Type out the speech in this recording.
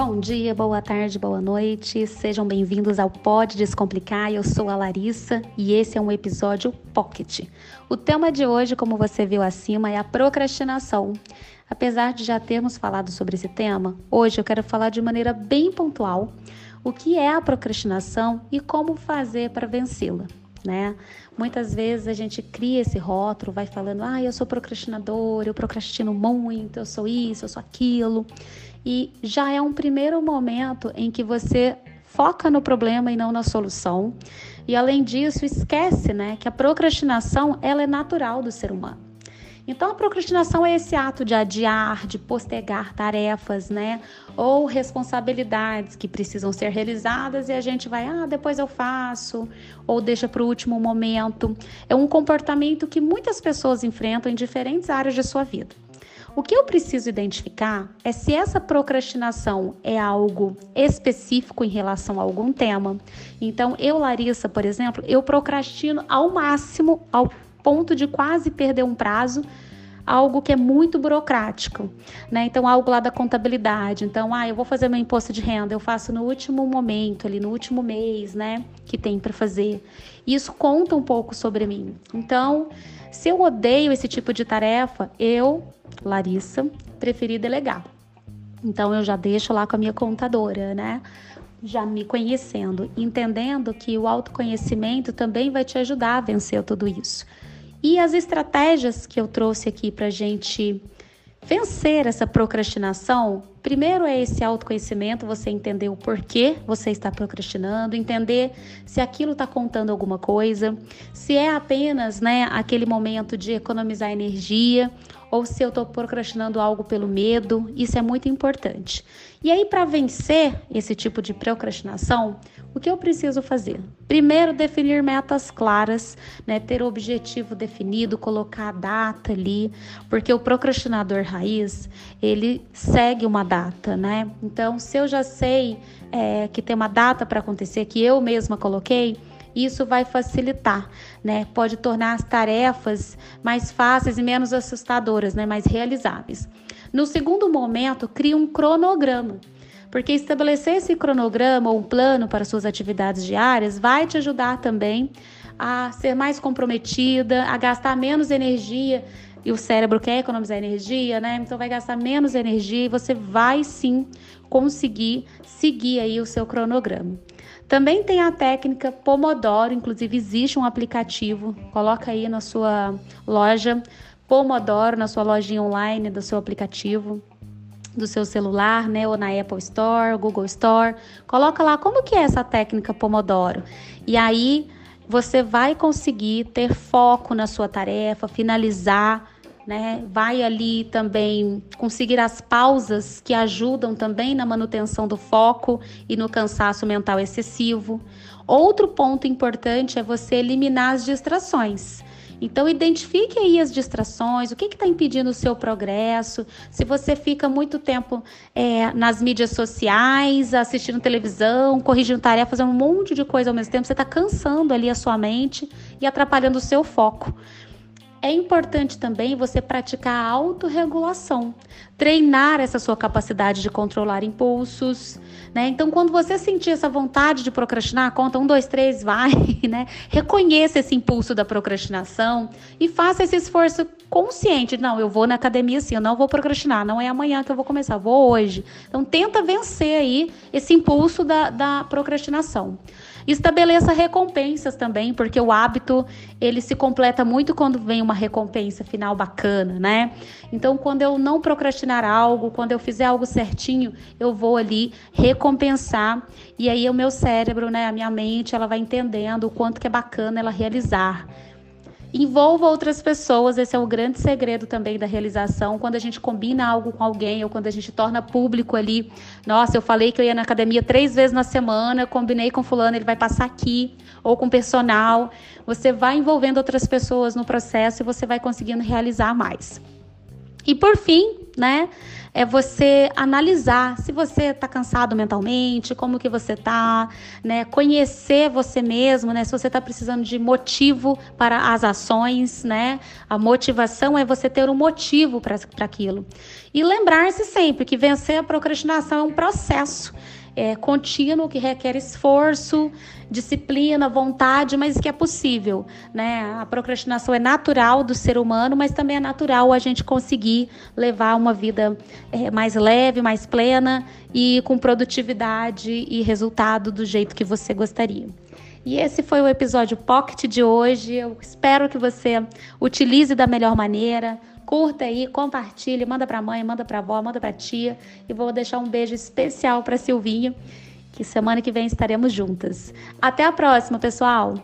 Bom dia, boa tarde, boa noite. Sejam bem-vindos ao Pode Descomplicar. Eu sou a Larissa e esse é um episódio Pocket. O tema de hoje, como você viu acima, é a procrastinação. Apesar de já termos falado sobre esse tema, hoje eu quero falar de maneira bem pontual o que é a procrastinação e como fazer para vencê-la. Né? Muitas vezes a gente cria esse rótulo, vai falando, ah, eu sou procrastinador, eu procrastino muito, eu sou isso, eu sou aquilo. E já é um primeiro momento em que você foca no problema e não na solução. E além disso, esquece, né, que a procrastinação ela é natural do ser humano. Então, a procrastinação é esse ato de adiar, de postergar tarefas, né? Ou responsabilidades que precisam ser realizadas e a gente vai, ah, depois eu faço, ou deixa para o último momento. É um comportamento que muitas pessoas enfrentam em diferentes áreas de sua vida. O que eu preciso identificar é se essa procrastinação é algo específico em relação a algum tema. Então, eu, Larissa, por exemplo, eu procrastino ao máximo, ao ponto de quase perder um prazo algo que é muito burocrático, né? Então, algo lá da contabilidade. Então, ah, eu vou fazer meu imposto de renda, eu faço no último momento, ali no último mês, né? Que tem para fazer. Isso conta um pouco sobre mim. Então, se eu odeio esse tipo de tarefa, eu, Larissa, preferi delegar. Então, eu já deixo lá com a minha contadora, né? já me conhecendo, entendendo que o autoconhecimento também vai te ajudar a vencer tudo isso. E as estratégias que eu trouxe aqui para gente vencer essa procrastinação, primeiro é esse autoconhecimento, você entender o porquê você está procrastinando, entender se aquilo está contando alguma coisa, se é apenas né, aquele momento de economizar energia ou se eu estou procrastinando algo pelo medo, isso é muito importante. E aí, para vencer esse tipo de procrastinação, o que eu preciso fazer? Primeiro, definir metas claras, né? ter o objetivo definido, colocar a data ali, porque o procrastinador raiz ele segue uma data, né? Então, se eu já sei é, que tem uma data para acontecer, que eu mesma coloquei, isso vai facilitar, né? Pode tornar as tarefas mais fáceis e menos assustadoras, né? Mais realizáveis. No segundo momento, crie um cronograma. Porque estabelecer esse cronograma ou um plano para suas atividades diárias vai te ajudar também a ser mais comprometida, a gastar menos energia. E o cérebro quer economizar energia, né? Então vai gastar menos energia e você vai sim conseguir seguir aí o seu cronograma. Também tem a técnica Pomodoro, inclusive existe um aplicativo, coloca aí na sua loja Pomodoro, na sua lojinha online do seu aplicativo do seu celular, né, ou na Apple Store, Google Store. Coloca lá como que é essa técnica Pomodoro. E aí você vai conseguir ter foco na sua tarefa, finalizar né? Vai ali também conseguir as pausas que ajudam também na manutenção do foco e no cansaço mental excessivo. Outro ponto importante é você eliminar as distrações. Então, identifique aí as distrações, o que está impedindo o seu progresso. Se você fica muito tempo é, nas mídias sociais, assistindo televisão, corrigindo tarefas, fazendo um monte de coisa ao mesmo tempo, você está cansando ali a sua mente e atrapalhando o seu foco. É importante também você praticar a autorregulação, treinar essa sua capacidade de controlar impulsos, né? Então, quando você sentir essa vontade de procrastinar, conta um, dois, três, vai, né? Reconheça esse impulso da procrastinação e faça esse esforço consciente. Não, eu vou na academia sim, eu não vou procrastinar, não é amanhã que eu vou começar, vou hoje. Então, tenta vencer aí esse impulso da, da procrastinação. Estabeleça recompensas também, porque o hábito ele se completa muito quando vem uma recompensa final bacana, né? Então, quando eu não procrastinar algo, quando eu fizer algo certinho, eu vou ali recompensar e aí o meu cérebro, né, a minha mente, ela vai entendendo o quanto que é bacana ela realizar. Envolva outras pessoas, esse é o grande segredo também da realização. Quando a gente combina algo com alguém ou quando a gente torna público ali, nossa, eu falei que eu ia na academia três vezes na semana, combinei com fulano, ele vai passar aqui, ou com personal. Você vai envolvendo outras pessoas no processo e você vai conseguindo realizar mais. E por fim, né? É você analisar se você está cansado mentalmente, como que você está, né? Conhecer você mesmo, né? Se você está precisando de motivo para as ações, né? A motivação é você ter um motivo para aquilo. E lembrar-se sempre que vencer a procrastinação é um processo é, contínuo que requer esforço, disciplina, vontade, mas que é possível. Né? A procrastinação é natural do ser humano, mas também é natural a gente conseguir levar uma vida é, mais leve, mais plena e com produtividade e resultado do jeito que você gostaria. E esse foi o episódio Pocket de hoje. Eu espero que você utilize da melhor maneira. Curta aí, compartilhe, manda para mãe, manda para avó, manda para tia e vou deixar um beijo especial para Silvinha, que semana que vem estaremos juntas. Até a próxima, pessoal.